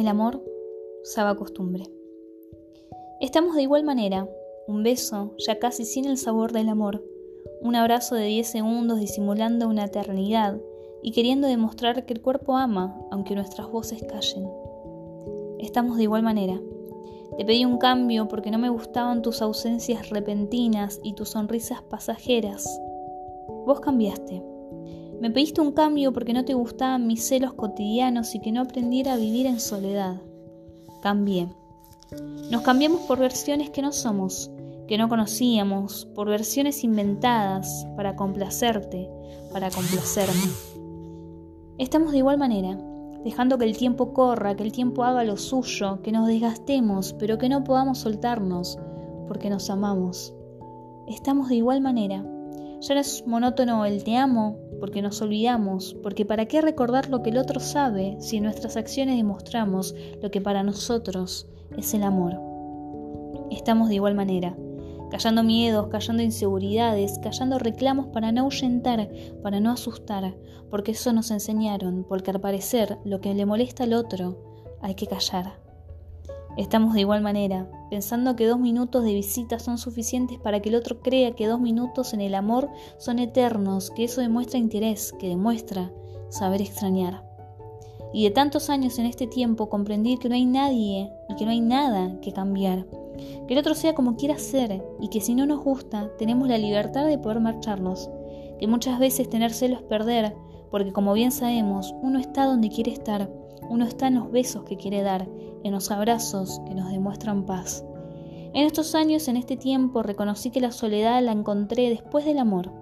El amor sabe costumbre. Estamos de igual manera, un beso ya casi sin el sabor del amor, un abrazo de 10 segundos disimulando una eternidad y queriendo demostrar que el cuerpo ama aunque nuestras voces callen. Estamos de igual manera. Te pedí un cambio porque no me gustaban tus ausencias repentinas y tus sonrisas pasajeras. Vos cambiaste. Me pediste un cambio porque no te gustaban mis celos cotidianos y que no aprendiera a vivir en soledad. Cambié. Nos cambiamos por versiones que no somos, que no conocíamos, por versiones inventadas para complacerte, para complacerme. Estamos de igual manera, dejando que el tiempo corra, que el tiempo haga lo suyo, que nos desgastemos, pero que no podamos soltarnos, porque nos amamos. Estamos de igual manera. Ya no es monótono el te amo, porque nos olvidamos, porque para qué recordar lo que el otro sabe si en nuestras acciones demostramos lo que para nosotros es el amor. Estamos de igual manera, callando miedos, callando inseguridades, callando reclamos para no ahuyentar, para no asustar, porque eso nos enseñaron, porque al parecer lo que le molesta al otro hay que callar. Estamos de igual manera, pensando que dos minutos de visita son suficientes para que el otro crea que dos minutos en el amor son eternos, que eso demuestra interés, que demuestra saber extrañar. Y de tantos años en este tiempo comprendí que no hay nadie y que no hay nada que cambiar. Que el otro sea como quiera ser y que si no nos gusta tenemos la libertad de poder marcharnos. Que muchas veces tener celos es perder, porque como bien sabemos, uno está donde quiere estar uno está en los besos que quiere dar, en los abrazos que nos demuestran paz. En estos años, en este tiempo, reconocí que la soledad la encontré después del amor.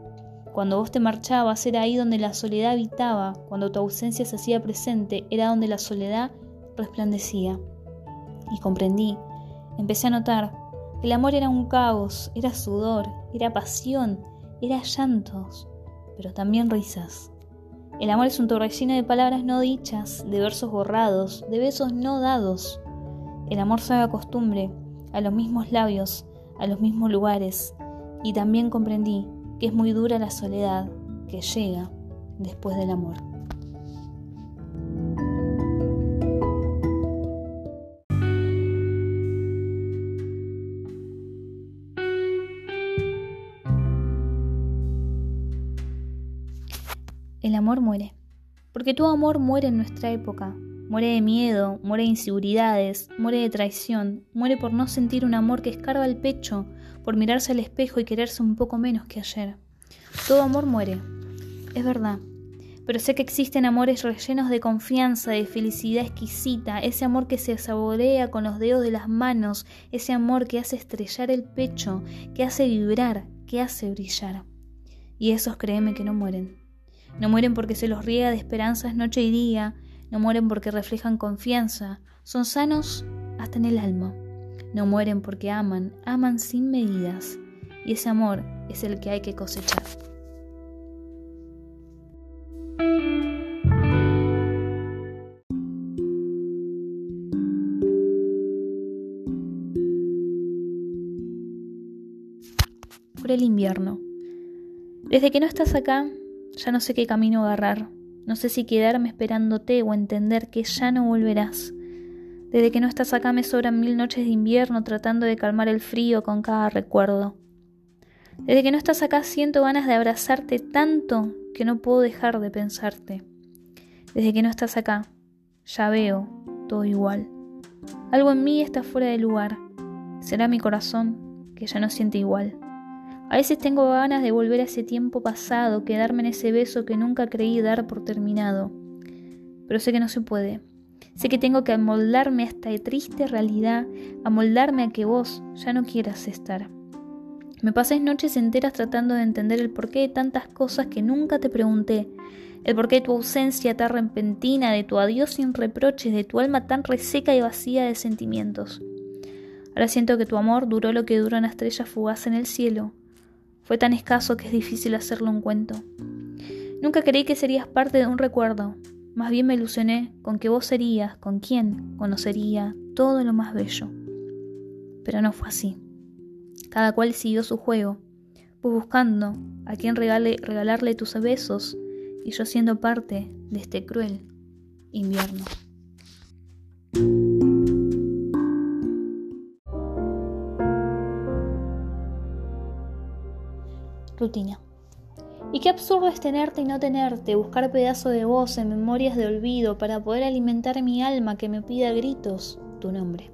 Cuando vos te marchabas era ahí donde la soledad habitaba, cuando tu ausencia se hacía presente era donde la soledad resplandecía. Y comprendí, empecé a notar, que el amor era un caos, era sudor, era pasión, era llantos, pero también risas. El amor es un torbellino de palabras no dichas, de versos borrados, de besos no dados. El amor sabe a costumbre, a los mismos labios, a los mismos lugares, y también comprendí que es muy dura la soledad que llega después del amor. El amor muere. Porque tu amor muere en nuestra época. Muere de miedo, muere de inseguridades, muere de traición, muere por no sentir un amor que escarba el pecho, por mirarse al espejo y quererse un poco menos que ayer. Todo amor muere, es verdad. Pero sé que existen amores rellenos de confianza, de felicidad exquisita, ese amor que se saborea con los dedos de las manos, ese amor que hace estrellar el pecho, que hace vibrar, que hace brillar. Y esos créeme que no mueren. No mueren porque se los riega de esperanzas noche y día, no mueren porque reflejan confianza, son sanos hasta en el alma. No mueren porque aman, aman sin medidas, y ese amor es el que hay que cosechar. Por el invierno. Desde que no estás acá, ya no sé qué camino agarrar. No sé si quedarme esperándote o entender que ya no volverás. Desde que no estás acá me sobran mil noches de invierno tratando de calmar el frío con cada recuerdo. Desde que no estás acá siento ganas de abrazarte tanto que no puedo dejar de pensarte. Desde que no estás acá, ya veo todo igual. Algo en mí está fuera de lugar. Será mi corazón que ya no siente igual. A veces tengo ganas de volver a ese tiempo pasado, quedarme en ese beso que nunca creí dar por terminado. Pero sé que no se puede. Sé que tengo que amoldarme a esta triste realidad, amoldarme a que vos ya no quieras estar. Me pasé noches enteras tratando de entender el porqué de tantas cosas que nunca te pregunté, el porqué de tu ausencia tan repentina, de tu adiós sin reproches, de tu alma tan reseca y vacía de sentimientos. Ahora siento que tu amor duró lo que dura una estrella fugaz en el cielo, fue tan escaso que es difícil hacerlo un cuento. Nunca creí que serías parte de un recuerdo. Más bien me ilusioné con que vos serías, con quien conocería todo lo más bello. Pero no fue así. Cada cual siguió su juego, pues buscando a quien regalarle tus besos y yo siendo parte de este cruel invierno. Rutina. Y qué absurdo es tenerte y no tenerte, buscar pedazo de voz en memorias de olvido para poder alimentar mi alma que me pida gritos tu nombre.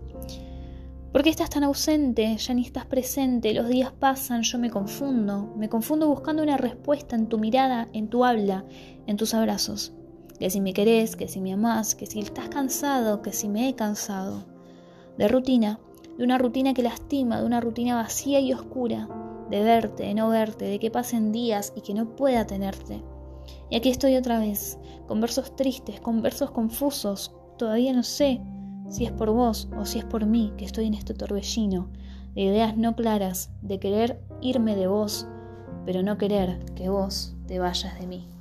¿Por qué estás tan ausente? Ya ni estás presente, los días pasan, yo me confundo, me confundo buscando una respuesta en tu mirada, en tu habla, en tus abrazos. Que si me querés, que si me amás, que si estás cansado, que si me he cansado. De rutina, de una rutina que lastima, de una rutina vacía y oscura, de verte, de no verte, de que pasen días y que no pueda tenerte. Y aquí estoy otra vez, con versos tristes, con versos confusos, todavía no sé si es por vos o si es por mí que estoy en este torbellino, de ideas no claras, de querer irme de vos, pero no querer que vos te vayas de mí.